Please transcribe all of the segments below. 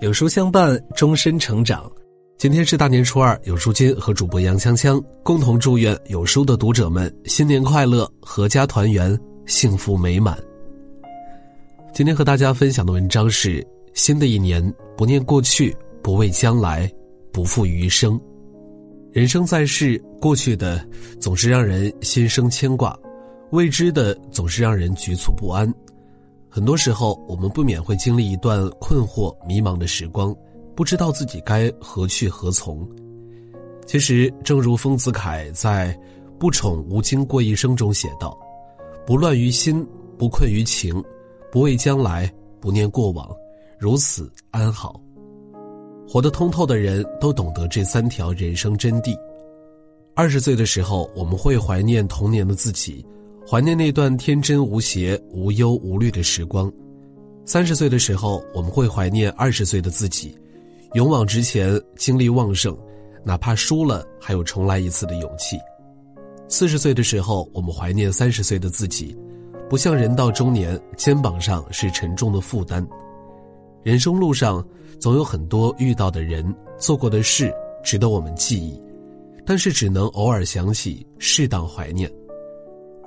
有书相伴，终身成长。今天是大年初二，有书君和主播杨锵锵共同祝愿有书的读者们新年快乐，阖家团圆，幸福美满。今天和大家分享的文章是：新的一年，不念过去，不畏将来，不负余生。人生在世，过去的总是让人心生牵挂，未知的总是让人局促不安。很多时候，我们不免会经历一段困惑、迷茫的时光，不知道自己该何去何从。其实，正如丰子恺在《不宠无惊过一生》中写道：“不乱于心，不困于情，不畏将来，不念过往，如此安好。”活得通透的人都懂得这三条人生真谛。二十岁的时候，我们会怀念童年的自己。怀念那段天真无邪、无忧无虑的时光。三十岁的时候，我们会怀念二十岁的自己，勇往直前，精力旺盛，哪怕输了还有重来一次的勇气。四十岁的时候，我们怀念三十岁的自己，不像人到中年，肩膀上是沉重的负担。人生路上，总有很多遇到的人、做过的事值得我们记忆，但是只能偶尔想起，适当怀念。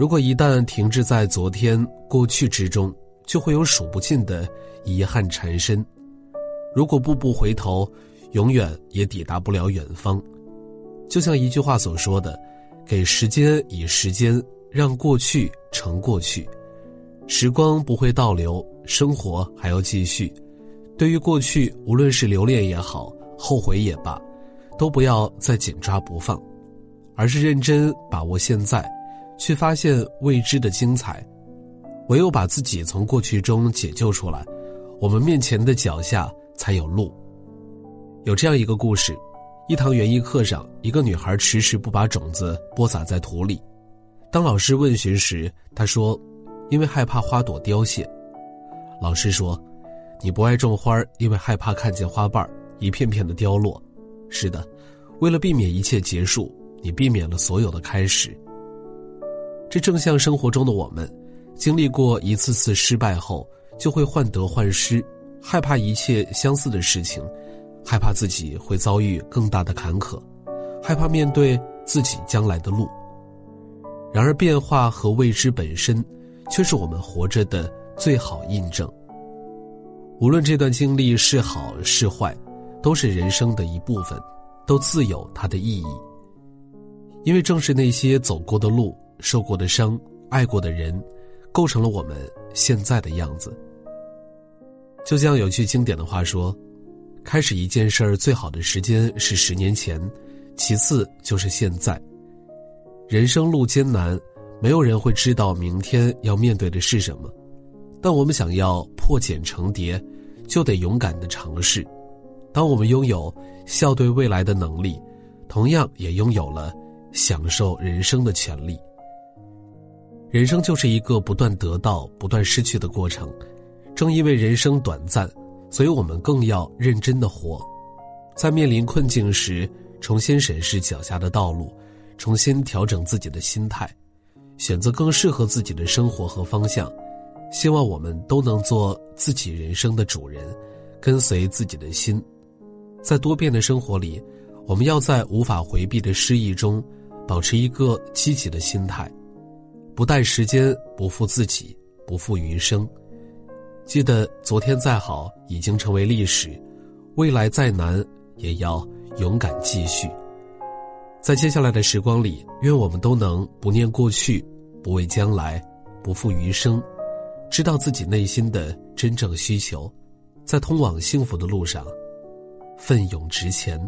如果一旦停滞在昨天、过去之中，就会有数不尽的遗憾缠身。如果步步回头，永远也抵达不了远方。就像一句话所说的：“给时间以时间，让过去成过去。时光不会倒流，生活还要继续。对于过去，无论是留恋也好，后悔也罢，都不要再紧抓不放，而是认真把握现在。”去发现未知的精彩，唯有把自己从过去中解救出来，我们面前的脚下才有路。有这样一个故事：一堂园艺课上，一个女孩迟迟不把种子播撒在土里。当老师问询时，她说：“因为害怕花朵凋谢。”老师说：“你不爱种花，因为害怕看见花瓣一片片的凋落。”是的，为了避免一切结束，你避免了所有的开始。这正像生活中的我们，经历过一次次失败后，就会患得患失，害怕一切相似的事情，害怕自己会遭遇更大的坎坷，害怕面对自己将来的路。然而，变化和未知本身，却是我们活着的最好印证。无论这段经历是好是坏，都是人生的一部分，都自有它的意义。因为正是那些走过的路。受过的伤，爱过的人，构成了我们现在的样子。就像有句经典的话说：“开始一件事儿最好的时间是十年前，其次就是现在。”人生路艰难，没有人会知道明天要面对的是什么，但我们想要破茧成蝶，就得勇敢的尝试。当我们拥有笑对未来的能力，同样也拥有了享受人生的权利。人生就是一个不断得到、不断失去的过程，正因为人生短暂，所以我们更要认真的活。在面临困境时，重新审视脚下的道路，重新调整自己的心态，选择更适合自己的生活和方向。希望我们都能做自己人生的主人，跟随自己的心。在多变的生活里，我们要在无法回避的失意中，保持一个积极的心态。不待时间，不负自己，不负余生。记得昨天再好，已经成为历史；未来再难，也要勇敢继续。在接下来的时光里，愿我们都能不念过去，不畏将来，不负余生，知道自己内心的真正需求，在通往幸福的路上奋勇直前。